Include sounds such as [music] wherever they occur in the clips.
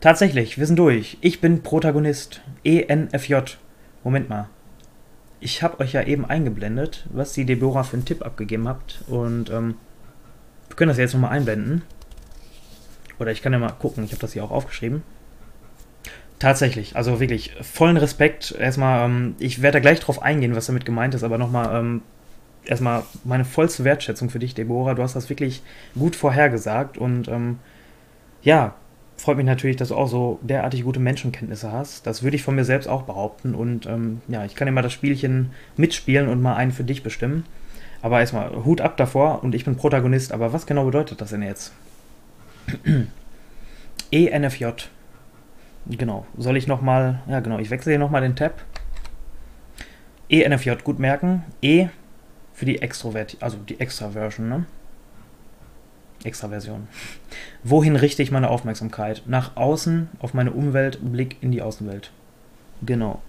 Tatsächlich, wir sind durch. Ich bin Protagonist. ENFJ. Moment mal. Ich habe euch ja eben eingeblendet, was die Deborah für einen Tipp abgegeben habt. Und ähm, wir können das jetzt nochmal einblenden. Oder ich kann ja mal gucken, ich habe das hier auch aufgeschrieben. Tatsächlich, also wirklich vollen Respekt. Erstmal, ähm, ich werde da gleich drauf eingehen, was damit gemeint ist, aber nochmal ähm, erstmal meine vollste Wertschätzung für dich, Deborah. Du hast das wirklich gut vorhergesagt und ähm, ja, freut mich natürlich, dass du auch so derartig gute Menschenkenntnisse hast. Das würde ich von mir selbst auch behaupten. Und ähm, ja, ich kann immer das Spielchen mitspielen und mal einen für dich bestimmen. Aber erstmal Hut ab davor und ich bin Protagonist. Aber was genau bedeutet das denn jetzt? [clears throat] ENFJ. Genau. Soll ich nochmal. Ja, genau. Ich wechsle hier nochmal den Tab. ENFJ. Gut merken. E für die Extrovert. Also die Extra-Version, ne? Extraversion. Wohin richte ich meine Aufmerksamkeit? Nach außen, auf meine Umwelt, Blick in die Außenwelt. Genau.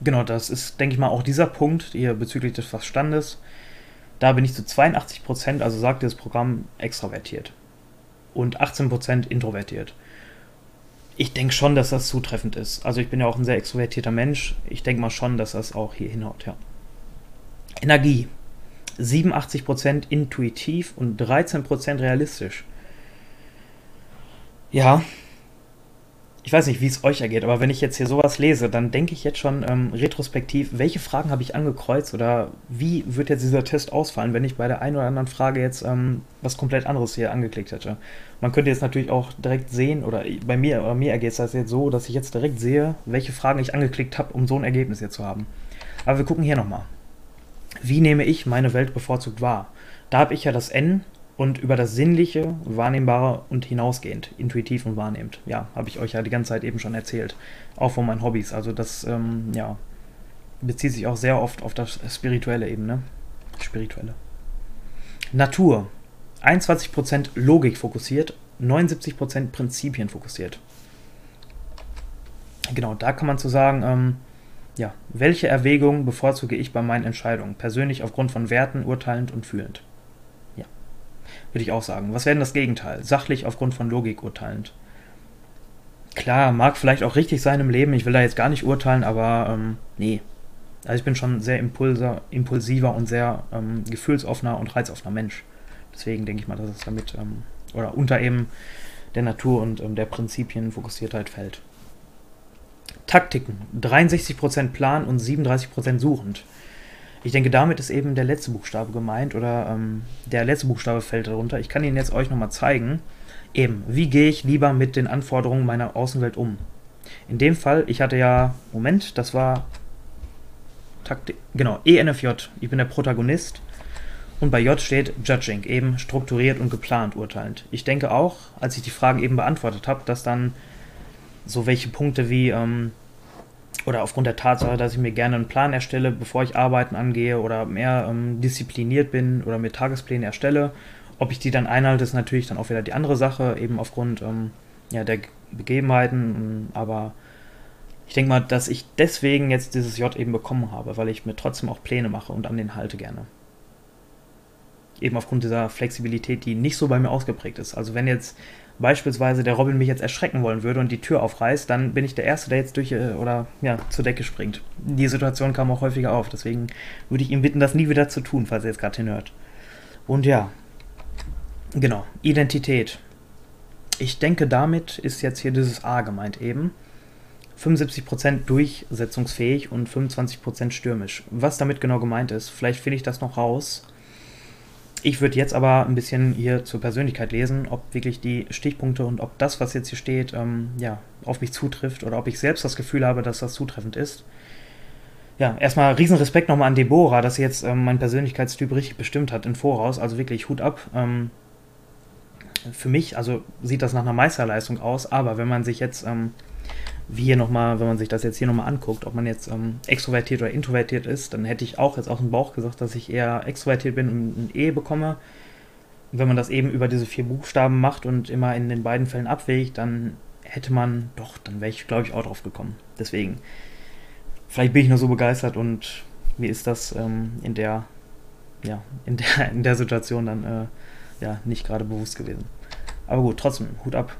Genau, das ist, denke ich mal, auch dieser Punkt hier bezüglich des Verstandes. Da bin ich zu 82%, also sagt das Programm, extravertiert. Und 18% introvertiert. Ich denke schon, dass das zutreffend ist. Also ich bin ja auch ein sehr extrovertierter Mensch. Ich denke mal schon, dass das auch hier hinhaut, ja. Energie. 87% intuitiv und 13% realistisch. Ja, ich weiß nicht, wie es euch ergeht, aber wenn ich jetzt hier sowas lese, dann denke ich jetzt schon ähm, retrospektiv, welche Fragen habe ich angekreuzt oder wie wird jetzt dieser Test ausfallen, wenn ich bei der einen oder anderen Frage jetzt ähm, was komplett anderes hier angeklickt hätte. Man könnte jetzt natürlich auch direkt sehen, oder bei mir, oder mir ergeht es das jetzt so, dass ich jetzt direkt sehe, welche Fragen ich angeklickt habe, um so ein Ergebnis hier zu haben. Aber wir gucken hier nochmal. Wie nehme ich meine Welt bevorzugt wahr? Da habe ich ja das N und über das Sinnliche, Wahrnehmbare und hinausgehend, intuitiv und wahrnehmend. Ja, habe ich euch ja die ganze Zeit eben schon erzählt. Auch von meinen Hobbys. Also das, ähm, ja, bezieht sich auch sehr oft auf das spirituelle eben, ne? Spirituelle. Natur. 21% Logik fokussiert, 79% Prinzipien fokussiert. Genau, da kann man zu sagen, ähm, ja, welche Erwägungen bevorzuge ich bei meinen Entscheidungen? Persönlich aufgrund von Werten, urteilend und fühlend. Ja, würde ich auch sagen. Was wäre denn das Gegenteil? Sachlich aufgrund von Logik urteilend. Klar, mag vielleicht auch richtig sein im Leben, ich will da jetzt gar nicht urteilen, aber ähm, nee. Also ich bin schon sehr impulser, impulsiver und sehr ähm, gefühlsoffener und reizoffener Mensch. Deswegen denke ich mal, dass es damit ähm, oder unter eben der Natur und ähm, der Prinzipien Fokussiertheit fällt. Taktiken. 63% Plan und 37% suchend. Ich denke, damit ist eben der letzte Buchstabe gemeint oder ähm, der letzte Buchstabe fällt darunter. Ich kann ihn jetzt euch nochmal zeigen. Eben, wie gehe ich lieber mit den Anforderungen meiner Außenwelt um? In dem Fall, ich hatte ja, Moment, das war Taktik, genau, ENFJ. Ich bin der Protagonist. Und bei J steht Judging, eben strukturiert und geplant urteilend. Ich denke auch, als ich die Fragen eben beantwortet habe, dass dann so welche Punkte wie, ähm, oder aufgrund der Tatsache, dass ich mir gerne einen Plan erstelle, bevor ich Arbeiten angehe oder mehr ähm, diszipliniert bin oder mir Tagespläne erstelle. Ob ich die dann einhalte, ist natürlich dann auch wieder die andere Sache, eben aufgrund ähm, ja, der Begebenheiten. Aber ich denke mal, dass ich deswegen jetzt dieses J eben bekommen habe, weil ich mir trotzdem auch Pläne mache und an den halte gerne. Eben aufgrund dieser Flexibilität, die nicht so bei mir ausgeprägt ist. Also wenn jetzt beispielsweise der Robin mich jetzt erschrecken wollen würde und die Tür aufreißt, dann bin ich der Erste, der jetzt durch äh, oder ja, zur Decke springt. Die Situation kam auch häufiger auf, deswegen würde ich ihn bitten, das nie wieder zu tun, falls er jetzt gerade hinhört. Und ja, genau, Identität. Ich denke, damit ist jetzt hier dieses A gemeint eben. 75% durchsetzungsfähig und 25% stürmisch. Was damit genau gemeint ist, vielleicht finde ich das noch raus. Ich würde jetzt aber ein bisschen hier zur Persönlichkeit lesen, ob wirklich die Stichpunkte und ob das, was jetzt hier steht, ähm, ja, auf mich zutrifft oder ob ich selbst das Gefühl habe, dass das zutreffend ist. Ja, erstmal Riesenrespekt nochmal an Deborah, dass sie jetzt ähm, meinen Persönlichkeitstyp richtig bestimmt hat im Voraus. Also wirklich Hut ab. Ähm, für mich, also sieht das nach einer Meisterleistung aus, aber wenn man sich jetzt ähm, wie hier nochmal, wenn man sich das jetzt hier nochmal anguckt, ob man jetzt ähm, extrovertiert oder introvertiert ist, dann hätte ich auch jetzt aus dem Bauch gesagt, dass ich eher extrovertiert bin und ein E bekomme. Wenn man das eben über diese vier Buchstaben macht und immer in den beiden Fällen abwägt, dann hätte man, doch, dann wäre ich, glaube ich, auch drauf gekommen. Deswegen, vielleicht bin ich nur so begeistert und mir ist das ähm, in der, ja, in der, [laughs] in der Situation dann, äh, ja, nicht gerade bewusst gewesen. Aber gut, trotzdem, Hut ab.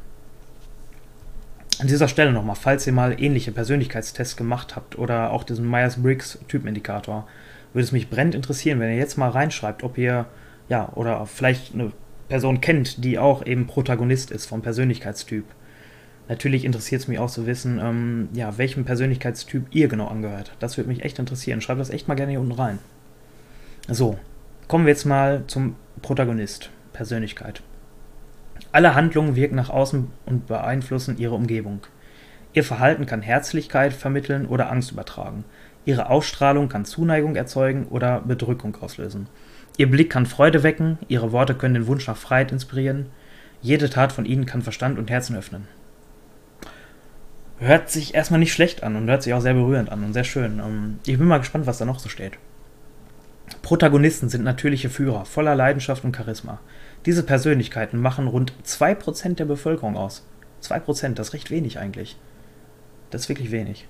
An dieser Stelle nochmal, falls ihr mal ähnliche Persönlichkeitstests gemacht habt oder auch diesen Myers-Briggs-Typenindikator, würde es mich brennend interessieren, wenn ihr jetzt mal reinschreibt, ob ihr, ja, oder vielleicht eine Person kennt, die auch eben Protagonist ist vom Persönlichkeitstyp. Natürlich interessiert es mich auch zu wissen, ähm, ja, welchem Persönlichkeitstyp ihr genau angehört. Das würde mich echt interessieren. Schreibt das echt mal gerne hier unten rein. So, kommen wir jetzt mal zum Protagonist, Persönlichkeit. Alle Handlungen wirken nach außen und beeinflussen ihre Umgebung. Ihr Verhalten kann Herzlichkeit vermitteln oder Angst übertragen. Ihre Ausstrahlung kann Zuneigung erzeugen oder Bedrückung auslösen. Ihr Blick kann Freude wecken, ihre Worte können den Wunsch nach Freiheit inspirieren. Jede Tat von ihnen kann Verstand und Herzen öffnen. Hört sich erstmal nicht schlecht an und hört sich auch sehr berührend an und sehr schön. Ähm, ich bin mal gespannt, was da noch so steht. Protagonisten sind natürliche Führer, voller Leidenschaft und Charisma. Diese Persönlichkeiten machen rund 2% der Bevölkerung aus. 2%, das ist recht wenig eigentlich. Das ist wirklich wenig.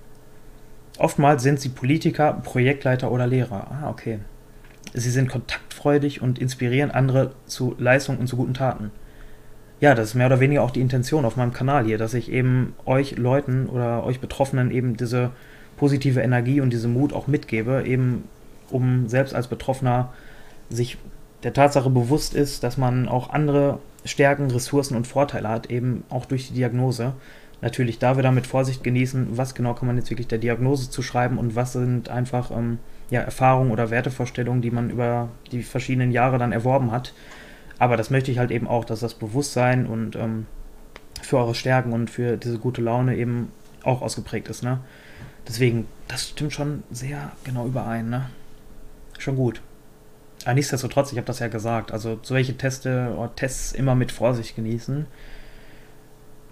Oftmals sind sie Politiker, Projektleiter oder Lehrer. Ah, okay. Sie sind kontaktfreudig und inspirieren andere zu Leistung und zu guten Taten. Ja, das ist mehr oder weniger auch die Intention auf meinem Kanal hier, dass ich eben euch Leuten oder euch Betroffenen eben diese positive Energie und diese Mut auch mitgebe, eben um selbst als Betroffener sich der Tatsache bewusst ist, dass man auch andere Stärken, Ressourcen und Vorteile hat, eben auch durch die Diagnose. Natürlich da wieder mit Vorsicht genießen, was genau kann man jetzt wirklich der Diagnose zuschreiben und was sind einfach ähm, ja, Erfahrungen oder Wertevorstellungen, die man über die verschiedenen Jahre dann erworben hat. Aber das möchte ich halt eben auch, dass das Bewusstsein und ähm, für eure Stärken und für diese gute Laune eben auch ausgeprägt ist. Ne? Deswegen, das stimmt schon sehr genau überein. Ne? Schon gut. Aber nichtsdestotrotz, ich habe das ja gesagt, also solche Teste oder Tests immer mit Vorsicht genießen.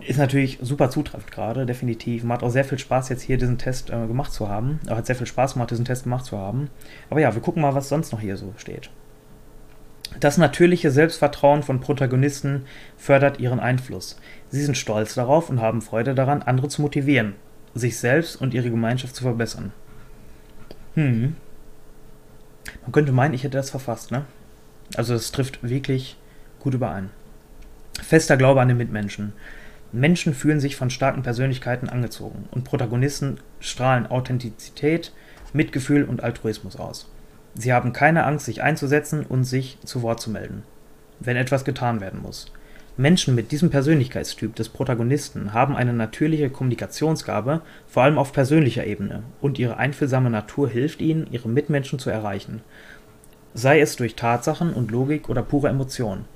Ist natürlich super zutreffend gerade, definitiv. Macht auch sehr viel Spaß, jetzt hier diesen Test äh, gemacht zu haben. Aber hat sehr viel Spaß gemacht, diesen Test gemacht zu haben. Aber ja, wir gucken mal, was sonst noch hier so steht. Das natürliche Selbstvertrauen von Protagonisten fördert ihren Einfluss. Sie sind stolz darauf und haben Freude daran, andere zu motivieren, sich selbst und ihre Gemeinschaft zu verbessern. Hm. Man könnte meinen, ich hätte das verfasst, ne? Also es trifft wirklich gut überein. Fester Glaube an den Mitmenschen. Menschen fühlen sich von starken Persönlichkeiten angezogen und Protagonisten strahlen Authentizität, Mitgefühl und Altruismus aus. Sie haben keine Angst, sich einzusetzen und sich zu Wort zu melden, wenn etwas getan werden muss. Menschen mit diesem Persönlichkeitstyp des Protagonisten haben eine natürliche Kommunikationsgabe, vor allem auf persönlicher Ebene, und ihre einfühlsame Natur hilft ihnen, ihre Mitmenschen zu erreichen, sei es durch Tatsachen und Logik oder pure Emotionen.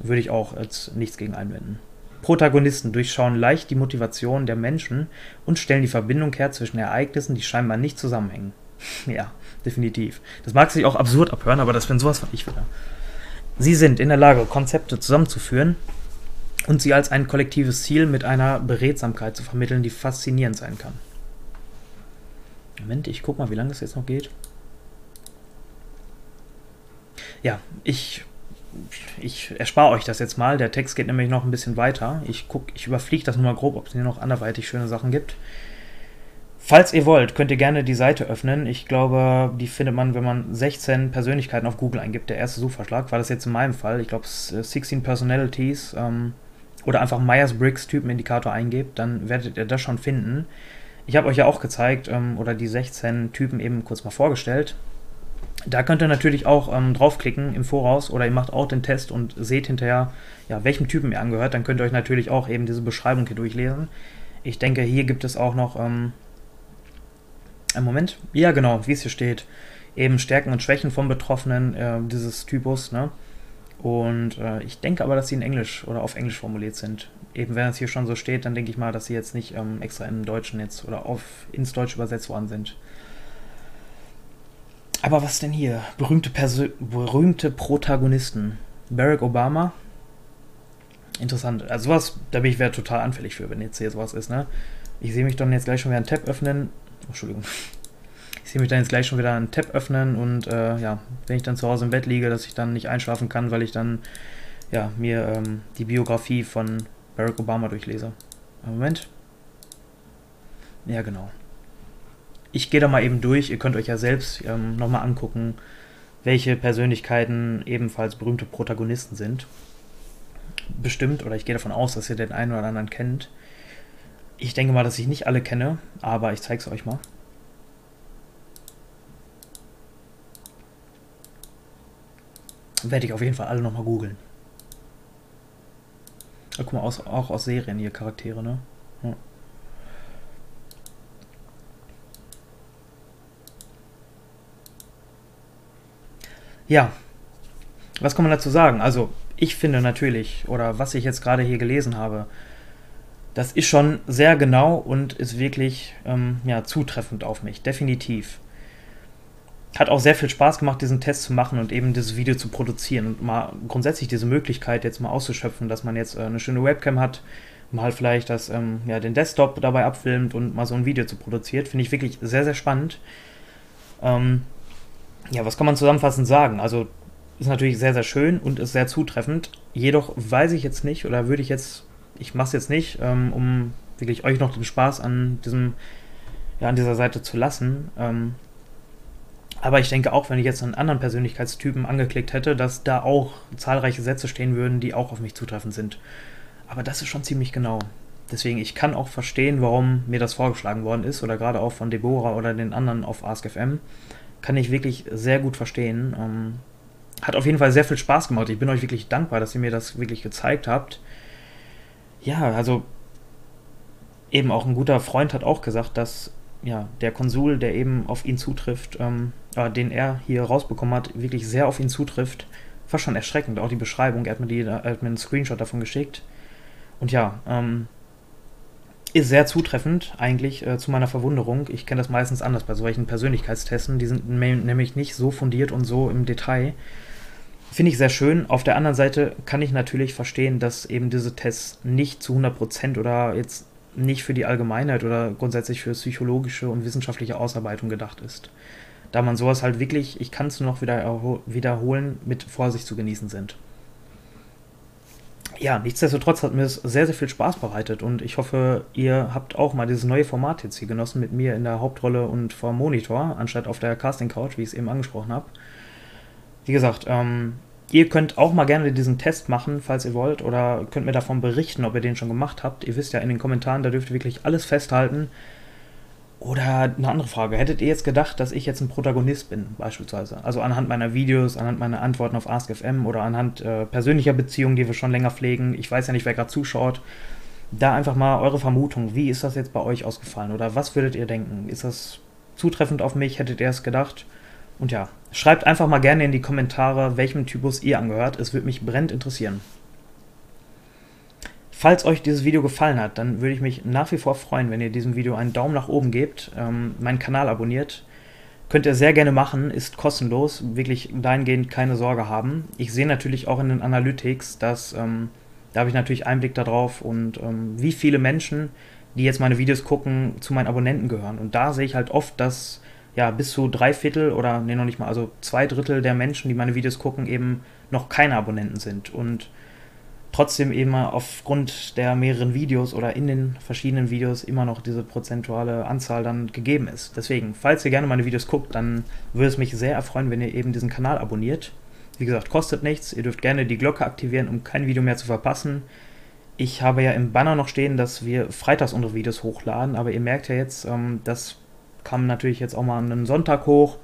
Würde ich auch als nichts gegen einwenden. Protagonisten durchschauen leicht die Motivation der Menschen und stellen die Verbindung her zwischen Ereignissen, die scheinbar nicht zusammenhängen. [laughs] ja, definitiv. Das mag sich auch absurd abhören, aber das bin sowas von ich wieder. Sie sind in der Lage, Konzepte zusammenzuführen und sie als ein kollektives Ziel mit einer Beredsamkeit zu vermitteln, die faszinierend sein kann. Moment, ich guck mal, wie lange das jetzt noch geht. Ja, ich ich erspare euch das jetzt mal. Der Text geht nämlich noch ein bisschen weiter. Ich ich überfliege das nur mal grob, ob es hier noch anderweitig schöne Sachen gibt. Falls ihr wollt, könnt ihr gerne die Seite öffnen. Ich glaube, die findet man, wenn man 16 Persönlichkeiten auf Google eingibt. Der erste Suchvorschlag war das jetzt in meinem Fall. Ich glaube, 16 Personalities ähm, oder einfach Myers-Briggs Typenindikator eingebt, dann werdet ihr das schon finden. Ich habe euch ja auch gezeigt ähm, oder die 16 Typen eben kurz mal vorgestellt. Da könnt ihr natürlich auch ähm, draufklicken im Voraus oder ihr macht auch den Test und seht hinterher, ja, welchem Typen ihr angehört. Dann könnt ihr euch natürlich auch eben diese Beschreibung hier durchlesen. Ich denke, hier gibt es auch noch, ähm, Moment, ja genau, wie es hier steht, eben Stärken und Schwächen vom Betroffenen äh, dieses Typus, ne? Und äh, ich denke aber, dass sie in Englisch oder auf Englisch formuliert sind. Eben wenn es hier schon so steht, dann denke ich mal, dass sie jetzt nicht ähm, extra im Deutschen jetzt oder auf ins Deutsche übersetzt worden sind. Aber was denn hier? Berühmte, Persö berühmte Protagonisten. Barack Obama. Interessant. Also sowas, da bin ich wieder total anfällig für, wenn jetzt hier sowas ist, ne? Ich sehe mich dann jetzt gleich schon wieder einen Tab öffnen. Oh, Entschuldigung. Ich sehe mich dann jetzt gleich schon wieder einen Tab öffnen und äh, ja, wenn ich dann zu Hause im Bett liege, dass ich dann nicht einschlafen kann, weil ich dann ja, mir ähm, die Biografie von Barack Obama durchlese. Moment. Ja, genau ich gehe da mal eben durch. Ihr könnt euch ja selbst ähm, nochmal angucken, welche Persönlichkeiten ebenfalls berühmte Protagonisten sind. bestimmt, oder ich gehe davon aus, dass ihr den einen oder anderen kennt. Ich denke mal, dass ich nicht alle kenne, aber ich zeige es euch mal. Werde ich auf jeden Fall alle nochmal googeln. Ja, guck mal, aus, auch aus Serien hier Charaktere, ne? Ja. Ja, was kann man dazu sagen? Also, ich finde natürlich, oder was ich jetzt gerade hier gelesen habe, das ist schon sehr genau und ist wirklich ähm, ja, zutreffend auf mich, definitiv. Hat auch sehr viel Spaß gemacht, diesen Test zu machen und eben dieses Video zu produzieren und mal grundsätzlich diese Möglichkeit jetzt mal auszuschöpfen, dass man jetzt äh, eine schöne Webcam hat, mal vielleicht das, ähm, ja, den Desktop dabei abfilmt und mal so ein Video zu produzieren, finde ich wirklich sehr, sehr spannend. Ähm, ja, was kann man zusammenfassend sagen? Also ist natürlich sehr, sehr schön und ist sehr zutreffend. Jedoch weiß ich jetzt nicht oder würde ich jetzt, ich mache es jetzt nicht, ähm, um wirklich euch noch den Spaß an diesem, ja, an dieser Seite zu lassen. Ähm, aber ich denke auch, wenn ich jetzt einen anderen Persönlichkeitstypen angeklickt hätte, dass da auch zahlreiche Sätze stehen würden, die auch auf mich zutreffend sind. Aber das ist schon ziemlich genau. Deswegen, ich kann auch verstehen, warum mir das vorgeschlagen worden ist, oder gerade auch von Deborah oder den anderen auf AskFM. Kann ich wirklich sehr gut verstehen. Ähm, hat auf jeden Fall sehr viel Spaß gemacht. Ich bin euch wirklich dankbar, dass ihr mir das wirklich gezeigt habt. Ja, also eben auch ein guter Freund hat auch gesagt, dass ja, der Konsul, der eben auf ihn zutrifft, ähm, äh, den er hier rausbekommen hat, wirklich sehr auf ihn zutrifft. War schon erschreckend, auch die Beschreibung. Er hat mir, die, er hat mir einen Screenshot davon geschickt. Und ja, ähm, ist sehr zutreffend eigentlich äh, zu meiner Verwunderung. Ich kenne das meistens anders bei solchen Persönlichkeitstesten. Die sind nämlich nicht so fundiert und so im Detail. Finde ich sehr schön. Auf der anderen Seite kann ich natürlich verstehen, dass eben diese Tests nicht zu 100% oder jetzt nicht für die Allgemeinheit oder grundsätzlich für psychologische und wissenschaftliche Ausarbeitung gedacht ist. Da man sowas halt wirklich, ich kann es nur noch wieder wiederholen, mit Vorsicht zu genießen sind. Ja, nichtsdestotrotz hat mir es sehr, sehr viel Spaß bereitet und ich hoffe, ihr habt auch mal dieses neue Format jetzt hier genossen mit mir in der Hauptrolle und vor Monitor, anstatt auf der Casting Couch, wie ich es eben angesprochen habe. Wie gesagt, ähm, ihr könnt auch mal gerne diesen Test machen, falls ihr wollt, oder könnt mir davon berichten, ob ihr den schon gemacht habt. Ihr wisst ja in den Kommentaren, da dürft ihr wirklich alles festhalten. Oder eine andere Frage. Hättet ihr jetzt gedacht, dass ich jetzt ein Protagonist bin, beispielsweise? Also anhand meiner Videos, anhand meiner Antworten auf AskFM oder anhand äh, persönlicher Beziehungen, die wir schon länger pflegen. Ich weiß ja nicht, wer gerade zuschaut. Da einfach mal eure Vermutung. Wie ist das jetzt bei euch ausgefallen? Oder was würdet ihr denken? Ist das zutreffend auf mich? Hättet ihr es gedacht? Und ja, schreibt einfach mal gerne in die Kommentare, welchem Typus ihr angehört. Es würde mich brennend interessieren. Falls euch dieses Video gefallen hat, dann würde ich mich nach wie vor freuen, wenn ihr diesem Video einen Daumen nach oben gebt, ähm, meinen Kanal abonniert. Könnt ihr sehr gerne machen, ist kostenlos, wirklich dahingehend keine Sorge haben. Ich sehe natürlich auch in den Analytics, dass ähm, da habe ich natürlich Einblick darauf und ähm, wie viele Menschen, die jetzt meine Videos gucken, zu meinen Abonnenten gehören. Und da sehe ich halt oft, dass ja, bis zu drei Viertel oder nee, noch nicht mal, also zwei Drittel der Menschen, die meine Videos gucken, eben noch keine Abonnenten sind und trotzdem eben aufgrund der mehreren Videos oder in den verschiedenen Videos immer noch diese prozentuale Anzahl dann gegeben ist. Deswegen, falls ihr gerne meine Videos guckt, dann würde es mich sehr erfreuen, wenn ihr eben diesen Kanal abonniert. Wie gesagt, kostet nichts. Ihr dürft gerne die Glocke aktivieren, um kein Video mehr zu verpassen. Ich habe ja im Banner noch stehen, dass wir freitags unsere Videos hochladen, aber ihr merkt ja jetzt, ähm, dass kam natürlich jetzt auch mal einen Sonntag hoch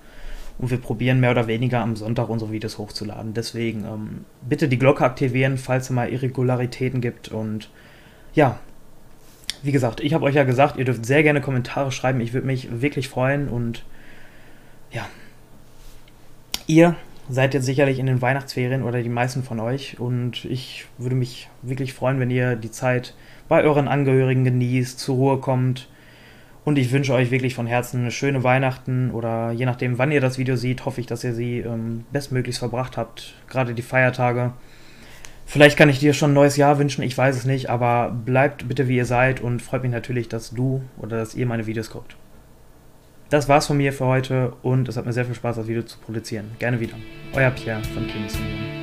und wir probieren mehr oder weniger am Sonntag unsere Videos hochzuladen. Deswegen ähm, bitte die Glocke aktivieren, falls es mal Irregularitäten gibt und ja, wie gesagt, ich habe euch ja gesagt, ihr dürft sehr gerne Kommentare schreiben. Ich würde mich wirklich freuen und ja, ihr seid jetzt sicherlich in den Weihnachtsferien oder die meisten von euch und ich würde mich wirklich freuen, wenn ihr die Zeit bei euren Angehörigen genießt, zur Ruhe kommt und ich wünsche euch wirklich von Herzen eine schöne Weihnachten oder je nachdem, wann ihr das Video seht, hoffe ich, dass ihr sie ähm, bestmöglichst verbracht habt. Gerade die Feiertage. Vielleicht kann ich dir schon ein neues Jahr wünschen, ich weiß es nicht, aber bleibt bitte wie ihr seid und freut mich natürlich, dass du oder dass ihr meine Videos guckt. Das war's von mir für heute und es hat mir sehr viel Spaß, das Video zu produzieren. Gerne wieder. Euer Pierre von Kingston.